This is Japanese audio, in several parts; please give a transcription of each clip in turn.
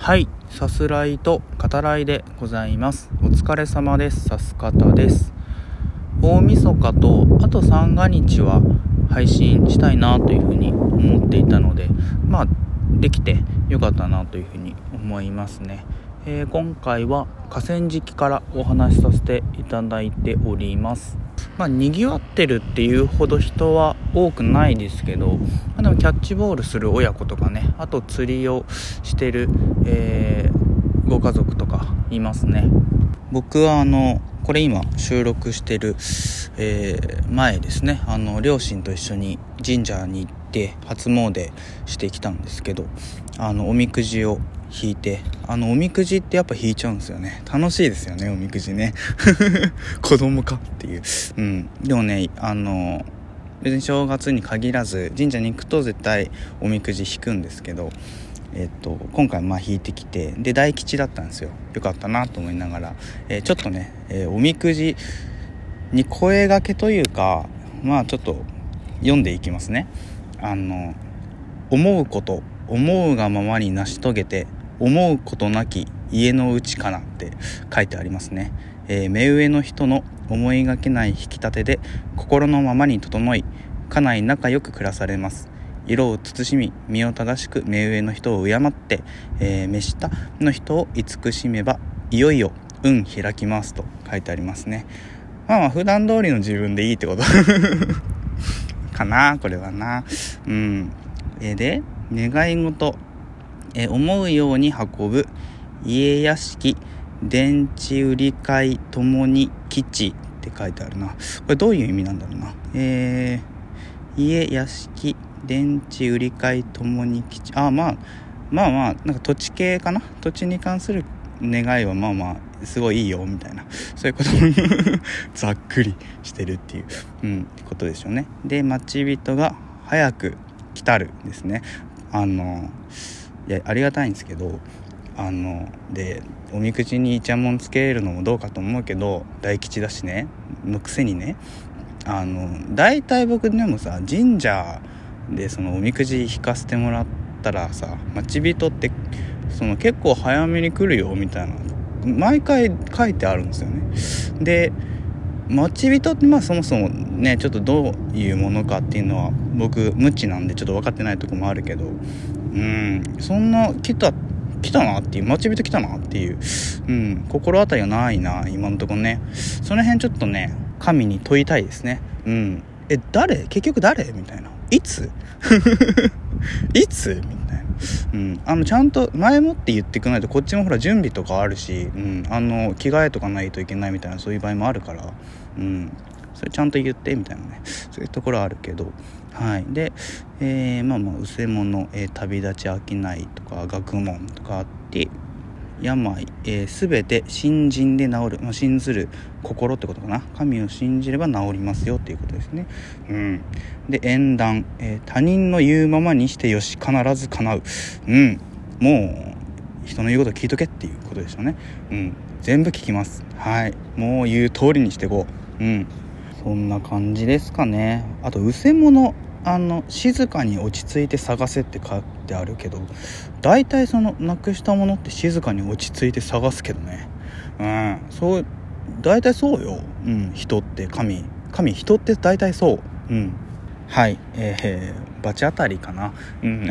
はいさすらいと語らいでございます。お疲れ様です。さす方です。大晦日とあと三が日は配信したいなというふうに思っていたのでまあできてよかったなというふうに思いますね、えー、今回は河川敷からお話しさせていただいております。まあ、賑わってるっていうほど人は多くないですけど、ま、でもキャッチボールする親子とかねあと釣りをしてる、えー、ご家族とかいますね。僕はあのこれ今収録してる、えー、前ですね。あの両親と一緒に神社に行って初詣してきたんですけどあのおみくじを引いてあのおみくじってやっぱ引いちゃうんですよね。楽しいですよねおみくじね。子供かっていう。うん。でもねあの別に正月に限らず神社に行くと絶対おみくじ引くんですけどえっと、今回まあ引いてきてで大吉だったんですよ。よかったなと思いながら、えー、ちょっとね、えー、おみくじに声がけというかまあちょっと読んでいきますね。あの思うこと思うがままに成し遂げて思うことなき家の内かなって書いてありますね、えー、目上の人の思いがけない引き立てで心のままに整い家内仲良く暮らされます。色を慎み身を正しく目上の人を敬って、えー、目下の人を慈しめばいよいよ運開きますと書いてありますね。まあまあ普段通りの自分でいいってこと。かなこれはな。うん。え、で願い事。え思うように運ぶ。家屋敷。電池売り買いともに基地って書いてあるな。これどういう意味なんだろうな。えー、家屋敷。電池売り買いともに基地あまあまあまあなんか土地系かな？土地に関する願いはまあまあすごいいいよみたいな。そういうこと ざっくりしてるっていう、うん、ことでしょうね。で待ち人が早く来たるですね。あのいやありがたいんですけどあのでおみくじにイチャモンつけるのもどうかと思うけど大吉だしね。のくせにね。あの大体僕でもさ神社でそのおみくじ引かせてもらったらさ待ち人ってその結構早めに来るよみたいな。毎回書いてあるんですよね。で待ち人ってまあそもそもねちょっとどういうものかっていうのは僕無知なんでちょっと分かってないとこもあるけどうんそんな来た来たなっていう待ち人来たなっていう、うん、心当たりがないな今のところね。その辺ちょっとね神に問いたいですね。うん。え誰？結局誰？みたいな。いつ？いつ？みたいな、うん、あのちゃんと前もって言ってくないとこっちもほら準備とかあるし、うん、あの着替えとかないといけないみたいなそういう場合もあるから、うん、それちゃんと言ってみたいなね。そういうところあるけど。はい。で、えー、まあまあ「うせもの、えー、旅立ち飽きない」とか「学問」とかあって病、えー、全て信心で治る、まあ、信ずる心ってことかな。神を信じれば治りますよっていうことですね。うん。で縁談、えー、他人の言うままにしてよし必ず叶う。うん。もう人の言うこと聞いとけっていうことでしょうね。うん。全部聞きます。はい。もう言う通りにしていこう。うん。そんな感じですかね。あとうせ者あの静かに落ち着いて探せって書いてあるけど大体そのなくしたものって静かに落ち着いて探すけどね。うん。そう大体そうよ、うん、人って神。神人って大体そう。うん。はい。えー、バチ当たりかな。うん。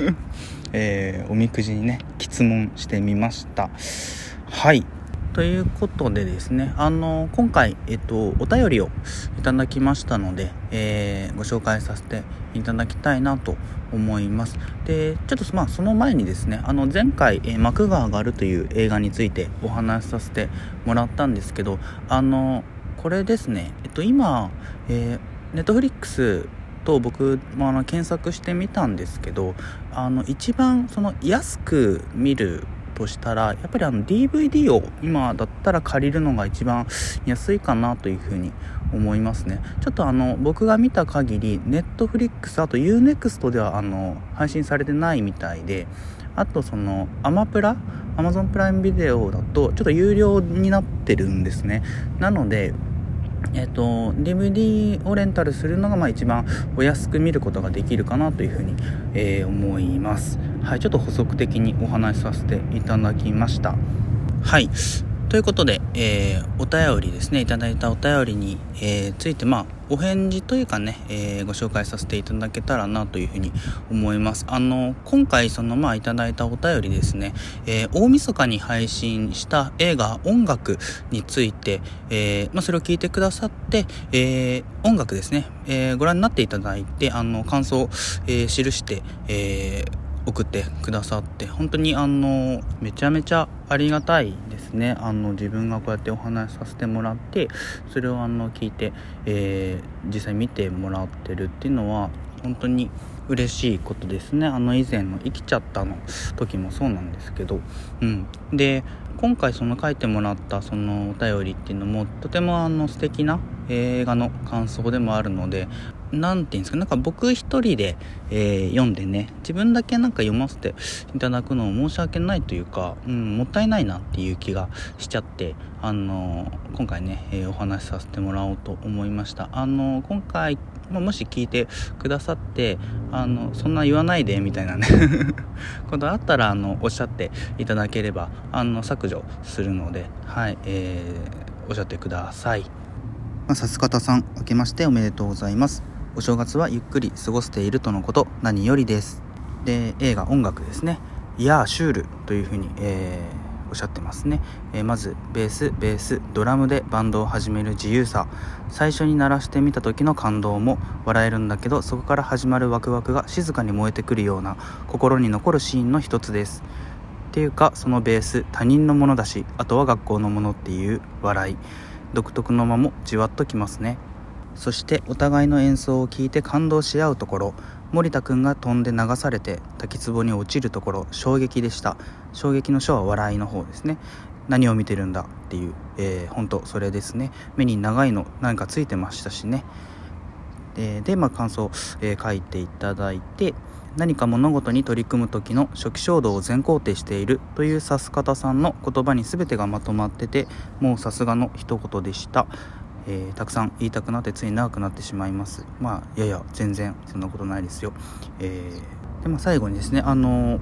えー、おみくじにね質問してみました。はい。ということでですね、あの、今回、えっと、お便りをいただきましたので、えー、ご紹介させていただきたいなと思います。で、ちょっとまあ、その前にですね、あの、前回、えー、幕が上がるという映画についてお話しさせてもらったんですけど、あの、これですね、えっと、今、えー、ネットフリックスと僕もあの検索してみたんですけどあの一番その安く見るとしたらやっぱりあの DVD を今だったら借りるのが一番安いかなというふうに思いますねちょっとあの僕が見た限り Netflix あと UNEXT ではあの配信されてないみたいであとそのアマプラ Amazon プライムビデオだとちょっと有料になってるんですねなのでえっと、DVD をレンタルするのがまあ一番お安く見ることができるかなというふうに、えー、思います。はい、ちょっと補足的にお話しさせていただきました。はい。ということで、えー、お便りですね、いただいたお便りに、えー、ついて、まあ、お返事というかね、えー、ご紹介させていただけたらなというふうに思います。あの、今回、その、まあ、いただいたお便りですね、え大晦日に配信した映画、音楽について、えまあ、それを聞いてくださって、え音楽ですね、えご覧になっていただいて、あの、感想を、え記して、えー送ってくださって本当にあのめちゃめちゃありがたいですね。あの自分がこうやってお話しさせてもらってそれをあの聞いて、えー、実際見てもらってるっていうのは本当に嬉しいことですね。あの以前の「生きちゃった」の時もそうなんですけど。うん。で今回その書いてもらったそのお便りっていうのもとてもあの素敵な映画の感想でもあるので何て言うんですかなんか僕一人で、えー、読んでね自分だけなんか読ませていただくのを申し訳ないというか、うん、もったいないなっていう気がしちゃってあのー、今回ね、えー、お話しさせてもらおうと思いましたあの今回まもし聞いてくださってあのそんな言わないでみたいなね ことあったらあのおっしゃっていただければあの削除するのではい、えー、おっしゃってください。ま、さす方さん明けましておめでとうございますお正月はゆっくり過ごしているとのこと何よりです。で映画音楽ですね。いやーシュールというふうに、えー、おっしゃってますね、えー、まずベースベースドラムでバンドを始める自由さ。最初に鳴らしてみた時の感動も笑えるんだけどそこから始まるワクワクが静かに燃えてくるような心に残るシーンの一つです。っていうかそのベース他人のものだしあとは学校のものっていう笑い。独特の間もじわっときますね。そしてお互いの演奏を聴いて感動し合うところ森田くんが飛んで流されて滝壺に落ちるところ衝撃でした。衝撃の書は笑いの方ですね。何を見てるんだっていう、えー、本当それですね。目に長いのなんかついてましたしね。でで、まあ、感想、えー、書いていただいて何か物事に取り組む時の初期衝動を全肯定しているという指す方さんの言葉に全てがまとまっててもうさすがの一言でした。えー、たくさん言いたくなってつい長くなってしまいます。まあやや全然そんなことないですよ、えー、でまあ、最後にですねあのー、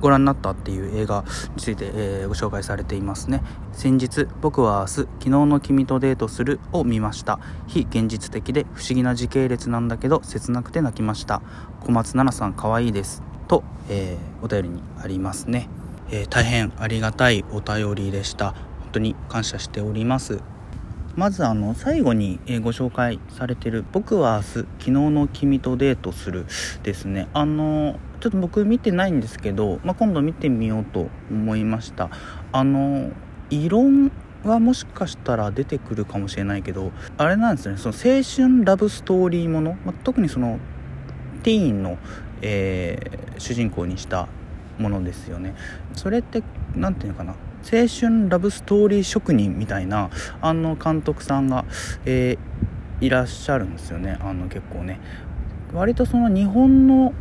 ご覧になったっていう映画について、えー、ご紹介されていますね。先日僕は明日昨日の君とデートするを見ました。非現実的で不思議な時系列なんだけど切なくて泣きました。小松菜奈さん可愛いです。と、えお便りにありますね、え大変ありがたいお便りでした。本当に感謝しております。まずあの最後にご紹介されてる「僕は明日昨日の君とデートする」ですね。あのちょっと僕見てないんですけど、まあ、今度見てみようと思いました。あの異論はもしかしたら出てくるかもしれないけどあれなんですねその青春ラブストーリーもの、まあ、特にそのティーンの、えー、主人公にしたものですよね。それって何て言うのかな。青春ラブストーリー職人みたいなあの監督さんが、えー、いらっしゃるんですよね。あの結構ね。割とその日本の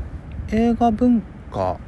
映画文化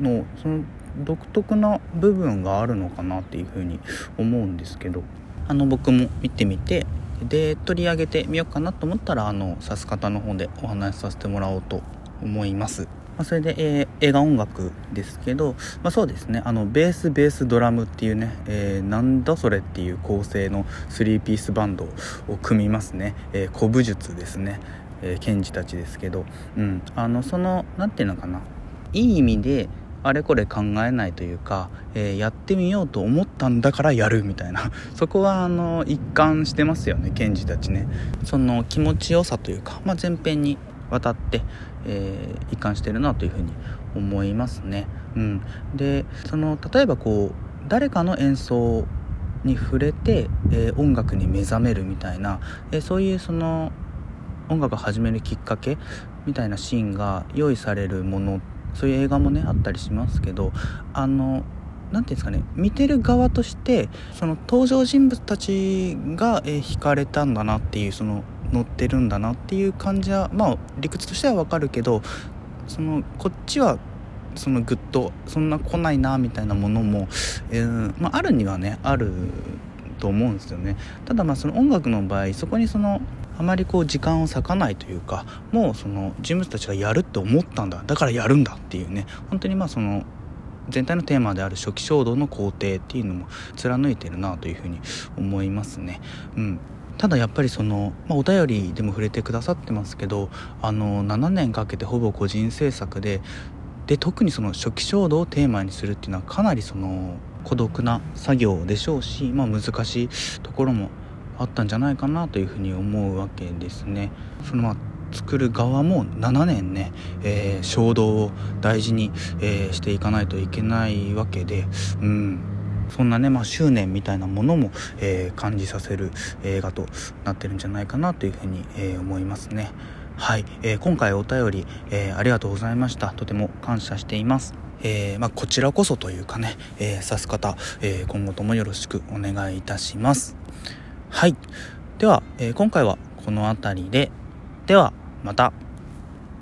のその独特な部分があるのかなっていうふうに思うんですけど。あの僕も見てみてで取り上げてみようかなと思ったらあの指す方の方でお話しさせてもらおうと思います。まあ、それで、えー、映画音楽ですけど、まあ、そうですね。あのベースベースドラムっていうね、えー、なんだそれっていう構成の3ピースバンドを組みますね、えー、古武術ですね、えー、賢治たちですけど、うん、あのその何て言うのかな。いい意味であれこれ考えないというか、えー、やってみようと思ったんだからやるみたいな。そこはあの一貫してますよね賢治たちね。その気持ちよさというか、まあ、前編にわたって、えー、一貫してるなというふうに思いますね。うん、でその例えばこう誰かの演奏に触れて、えー、音楽に目覚めるみたいな、えー、そういうその音楽を始めるきっかけみたいなシーンが用意されるものそういう映画もねあったりしますけどあの何て言うんですかね見てる側としてその登場人物たちが、えー、惹かれたんだなっていうその乗ってるんだなっていう感じはまあ理屈としてはわかるけどそのこっちはそのグッとそんな来ないなみたいなものも、えー、まあ、あるにはねあると思うんですよね。ただまあその音楽の場合そこにそのあまりこう時間を割かないというかもうその人物たちがやるって思ったんだ。だからやるんだっていうね。本当にまあその全体のテーマである初期衝動の工程っていうのも貫いてるなというふうに思いますね。うん。ただやっぱりその、まあ、お便りでも触れてくださってますけどあの7年かけてほぼ個人制作でで特にその初期衝動をテーマにするっていうのはかなりその孤独な作業でしょうし、まあ、難しいところもあったんじゃないかなというふうに思うわけですね。そのまあ作る側も7年ね、えー、衝動を大事に、えー、していかないといけないわけで、うん、そんなね、まあ、執念みたいなものも、えー、感じさせる映画となってるんじゃないかなというふうに、え思いますね。はい、えー、今回お便り、えー、ありがとうございました。とても感謝しています。えー、まあ、こちらこそというかね、えー、指す方、えー、今後ともよろしくお願いいたします。はい。では、え今回はこの辺りで。ではまた。